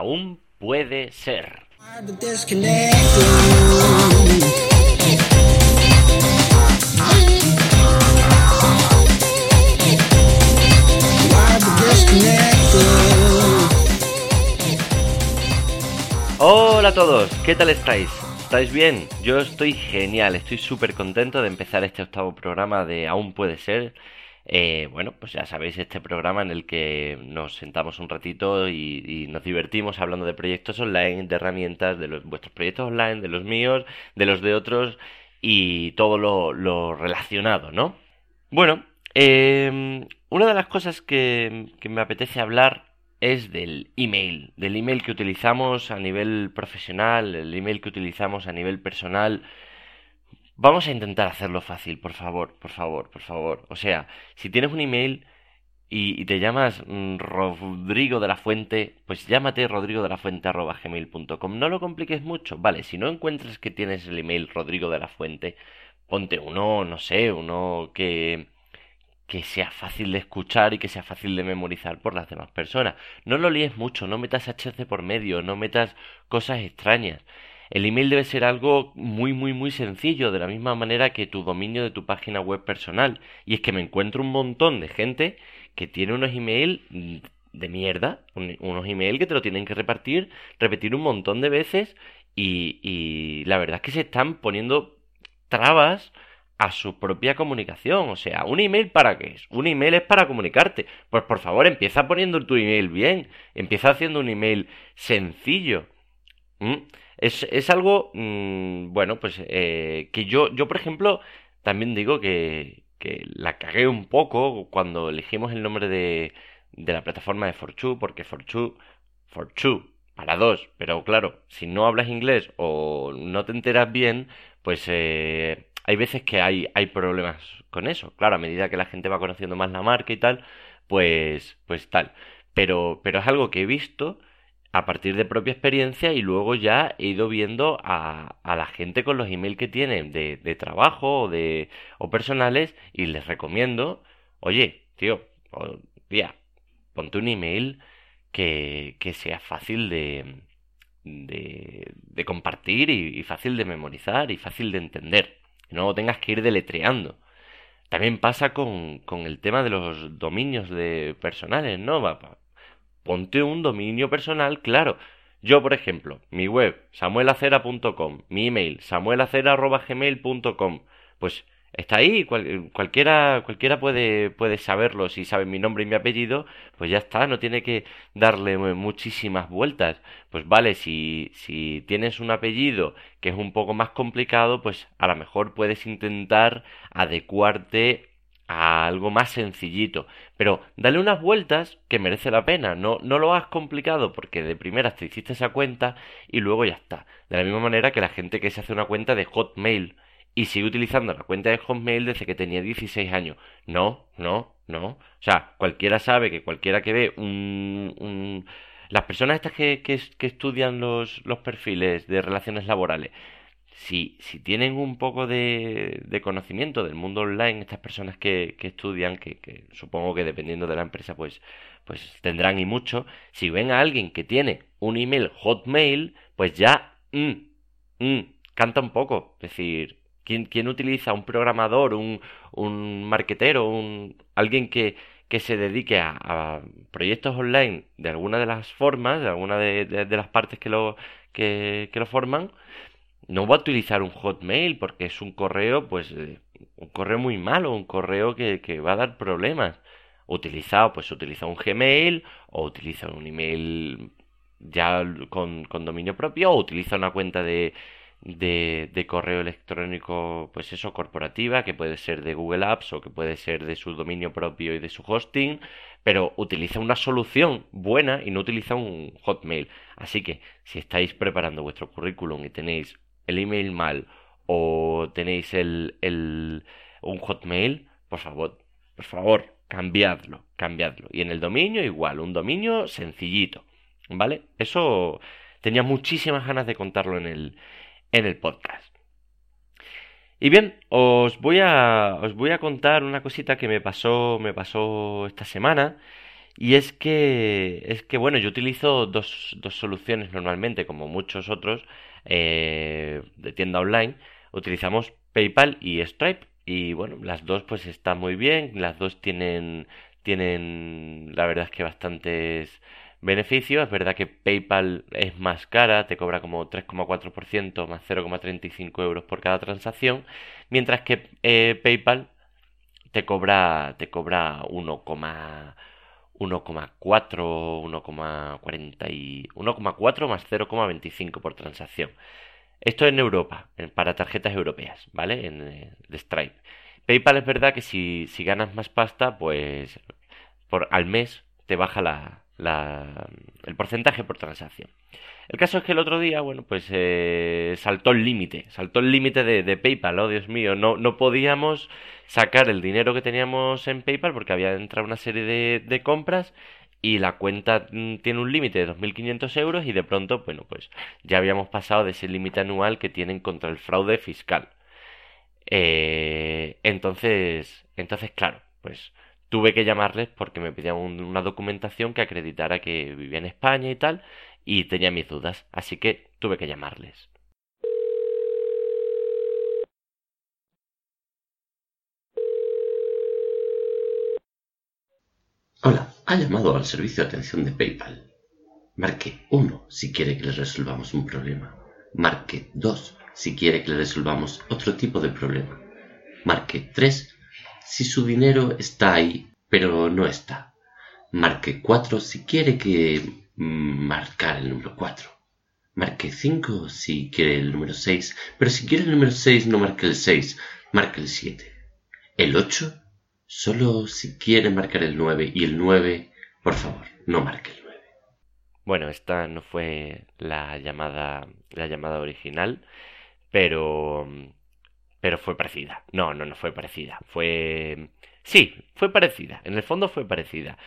aún puede ser. Hola a todos, ¿qué tal estáis? ¿Estáis bien? Yo estoy genial, estoy súper contento de empezar este octavo programa de Aún puede ser. Eh, bueno, pues ya sabéis, este programa en el que nos sentamos un ratito y, nos divertimos hablando de proyectos online, de herramientas, de los, vuestros proyectos online, de los míos, de los de otros y todo lo, relacionado, ¿no? Bueno, em, una de las cosas que, que me apetece hablar es del email, del email que utilizamos a nivel profesional, el email que utilizamos a nivel personal. Vamos a intentar hacerlo fácil, por favor, por favor, por favor. O sea, si tienes un email y, te llamas mm, Rodrigo de la Fuente, pues llámate rodrigo de la fuente gmail.com. No lo compliques mucho, vale. Si no encuentras que tienes el email Rodrigo de la Fuente, ponte uno, no sé, uno que que sea fácil de escuchar y que sea fácil de memorizar por las demás personas. No lo líes mucho, no metas HC por medio, no metas cosas extrañas. El email debe ser algo muy, muy, muy sencillo, de la misma manera que tu dominio de tu página web personal. Y es que me encuentro un montón de gente que tiene unos email de mierda, unos email que te lo tienen que repartir, repetir un montón de veces y, y la verdad es que se están poniendo trabas a su propia comunicación. O sea, ¿un email para qué es? Un email es para comunicarte. Pues por favor, empieza poniendo tu email bien. Empieza haciendo un email sencillo. ¿Mm? Es, algo, mm, bueno, pues eh, que yo, yo, por ejemplo, también digo que, que la cagué un poco cuando elegimos el nombre de, de la plataforma de Forchu, porque Forchu, Forchu, para dos, pero claro, si no hablas inglés o no te enteras bien, pues eh, hay veces que hay, hay problemas con eso. Claro, a medida que la gente va conociendo más la marca y tal, pues, pues tal. Pero, pero es algo que he visto a partir de propia experiencia y luego ya he ido viendo a, a la gente con los emails que tienen de, de trabajo o, de, o personales y les recomiendo, oye, tío, tía, ponte un email que, que sea fácil de, de, compartir y fácil de memorizar y fácil de entender no tengas que ir deletreando. También pasa con, con el tema de los dominios de personales, ¿no? Ponte un dominio personal, claro. Yo, por ejemplo, mi web, samuelacera.com, mi email, samuelacera.gmail.com, pues está ahí, cualquiera, cualquiera puede, puede saberlo, si sabe mi nombre y mi apellido, pues ya está, no tiene que darle muchísimas vueltas. Pues vale, si, si tienes un apellido que es un poco más complicado, pues a lo mejor puedes intentar adecuarte a algo más sencillito. Pero dale unas vueltas que merece la pena. No, no lo has complicado porque de primeras te hiciste esa cuenta y luego ya está. De la misma manera que la gente que se hace una cuenta de Hotmail y sigue utilizando la cuenta de Hotmail desde que tenía 16 años. No, no, no. O sea, cualquiera sabe que cualquiera que ve un... Las personas estas que, que, estudian los, los, perfiles de relaciones laborales, si, si tienen un poco de, de, conocimiento del mundo online, estas personas que, que estudian, que, supongo que dependiendo de la empresa, pues, pues tendrán y mucho, si ven a alguien que tiene un email Hotmail, pues ya mm, mm, canta un poco. Es decir, ¿Quién, utiliza un programador, un, un marquetero, un, alguien que, que se dedique a, proyectos online de alguna de las formas, de alguna de, las partes que lo, que, lo forman, no va a utilizar un Hotmail porque es un correo, pues, eh, un correo muy malo, un correo que, va a dar problemas. Utilizado, pues utiliza un Gmail o utiliza un email ya con, con dominio propio o utiliza una cuenta de, de, de, correo electrónico, pues eso, corporativa, que puede ser de Google Apps o que puede ser de su dominio propio y de su hosting, pero utiliza una solución buena y no utiliza un Hotmail. Así que si estáis preparando vuestro currículum y tenéis el email mal o tenéis el, el un Hotmail, por favor, por favor, cambiadlo, cambiadlo. Y en el dominio igual, un dominio sencillito, ¿vale? Eso tenía muchísimas ganas de contarlo en el en el podcast. Y bien, os voy a, os voy a contar una cosita que me pasó, me pasó esta semana. Y es que, es que bueno, yo utilizo dos, dos soluciones normalmente, como muchos otros, eh, de tienda online. Utilizamos PayPal y Stripe. Y bueno, las dos pues están muy bien, las dos tienen, tienen la verdad es que bastantes beneficios. Es verdad que PayPal es más cara, te cobra como 3,4% más 0,35 euros por cada transacción, mientras que eh, PayPal te cobra, te cobra 1,4, 1,40 y 1,4 más 0,25 por transacción. Esto en Europa, para tarjetas europeas, ¿vale? En eh, de Stripe. PayPal es verdad que si, si ganas más pasta, pues por al mes te baja la, el porcentaje por transacción. El caso es que el otro día, bueno, pues eh, saltó el límite, saltó el límite de, PayPal, oh Dios mío, no, no podíamos sacar el dinero que teníamos en PayPal porque había entrado una serie de, de compras y la cuenta mm, tiene un límite de 2.500 euros y de pronto, bueno, pues ya habíamos pasado de ese límite anual que tienen contra el fraude fiscal. Eh, entonces, entonces, claro, pues tuve que llamarles porque me pedían una documentación que acreditara que vivía en España y tal, y tenía mis dudas, así que tuve que llamarles. Hola, ha llamado al servicio de atención de PayPal. Marque 1 si quiere que le resolvamos un problema. Marque 2 si quiere que le resolvamos otro tipo de problema. Marque 3 si su dinero está ahí, pero no está. Marque 4 si quiere que mm, marcar el número 4. Marque 5 si quiere el número 6, pero si quiere el número 6 no marque el 6, marque el 7. El 8 Solo si quiere marcar el 9 y el 9, por favor, no marque el 9. Bueno, esta no fue la llamada, la llamada original, pero, pero fue parecida. No, no, no fue parecida. Fue, sí, fue parecida. En el fondo fue parecida.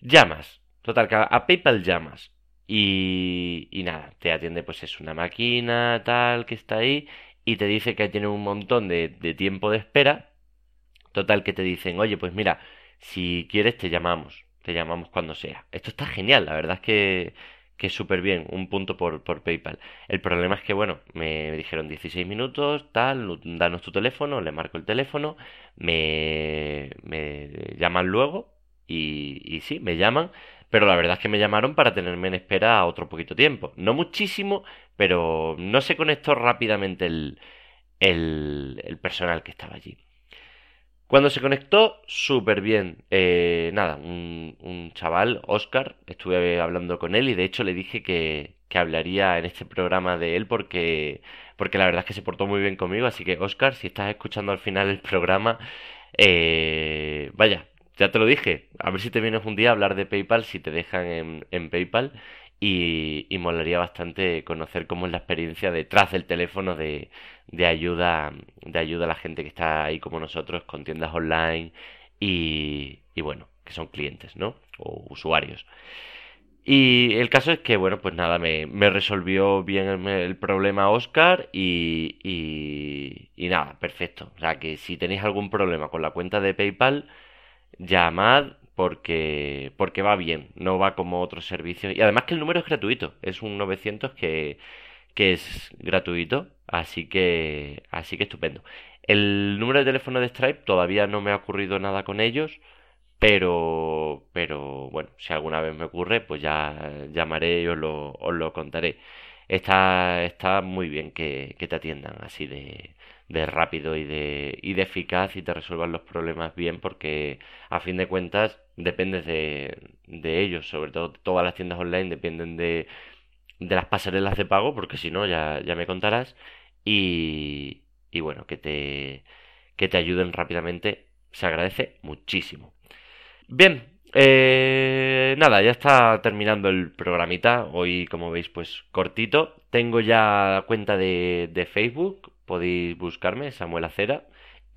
Llamas, total, a PayPal llamas y, y nada, te atiende pues es una máquina tal que está ahí y te dice que tiene un montón de, de tiempo de espera Total que te dicen, oye, pues mira, si quieres te llamamos, te llamamos cuando sea. Esto está genial, la verdad es que, que súper bien, un punto por, por PayPal. El problema es que, bueno, me dijeron 16 minutos, tal, danos tu teléfono, le marco el teléfono, me, me llaman luego y, y sí, me llaman, pero la verdad es que me llamaron para tenerme en espera otro poquito tiempo. No muchísimo, pero no se conectó rápidamente el, el, el personal que estaba allí. Cuando se conectó, súper bien. Eh, nada, un, chaval, Oscar, estuve hablando con él y de hecho le dije que, que, hablaría en este programa de él porque, porque la verdad es que se portó muy bien conmigo. Así que, Oscar, si estás escuchando al final el programa, eh, vaya, ya te lo dije. A ver si te vienes un día a hablar de PayPal, si te dejan en, en PayPal. Y, y molaría bastante conocer cómo es la experiencia detrás del teléfono de, de ayuda, de ayuda a la gente que está ahí como nosotros con tiendas online y, y bueno, que son clientes, ¿no? O usuarios. Y el caso es que, bueno, pues nada, me, me resolvió bien el, problema Oscar y, y, y, nada, perfecto. O sea que si tenéis algún problema con la cuenta de PayPal, llamad porque, porque va bien, no va como otros servicios. Y además que el número es gratuito, es un 900 que, que es gratuito, así que, así que estupendo. El número de teléfono de Stripe todavía no me ha ocurrido nada con ellos, pero, pero bueno, si alguna vez me ocurre, pues ya llamaré y os lo, os lo contaré. Está, está muy bien que, que te atiendan así de, de rápido y de, y de eficaz y te resuelvan los problemas bien porque a fin de cuentas dependes de, de ellos, sobre todo todas las tiendas online dependen de, de las pasarelas de pago, porque si no, ya, ya me contarás. Y, y bueno, que te, que te ayuden rápidamente, se agradece muchísimo. Bien, eh, nada, ya está terminando el programita. Hoy, como veis, pues cortito. Tengo ya cuenta de, de Facebook, podéis buscarme, Samuel Acera.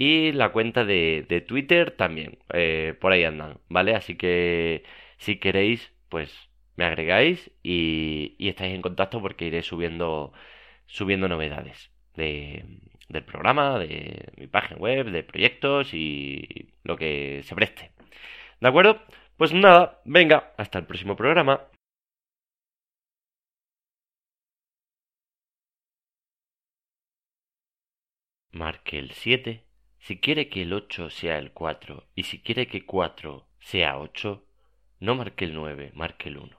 Y la cuenta de, de Twitter también, eh, por ahí andan, ¿vale? Así que si queréis, pues me agregáis y, estáis en contacto porque iré subiendo, subiendo novedades de, del programa, de mi página web, de proyectos y lo que se preste. ¿De acuerdo? Pues nada, venga, hasta el próximo programa. Marque el 7 si quiere que el 8 sea el 4 y si quiere que 4 sea 8, no marque el 9, marque el 1.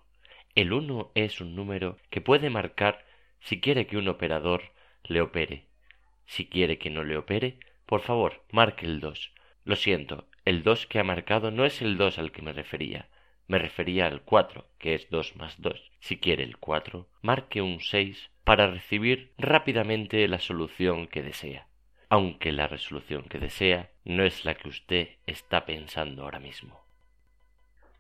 El 1 es un número que puede marcar si quiere que un operador le opere. Si quiere que no le opere, por favor, marque el 2. Lo siento, el 2 que ha marcado no es el 2 al que me refería. Me refería al 4, que es 2 más 2. Si quiere el 4, marque un 6 para recibir rápidamente la solución que desea aunque la resolución que desea no es la que usted está pensando ahora mismo.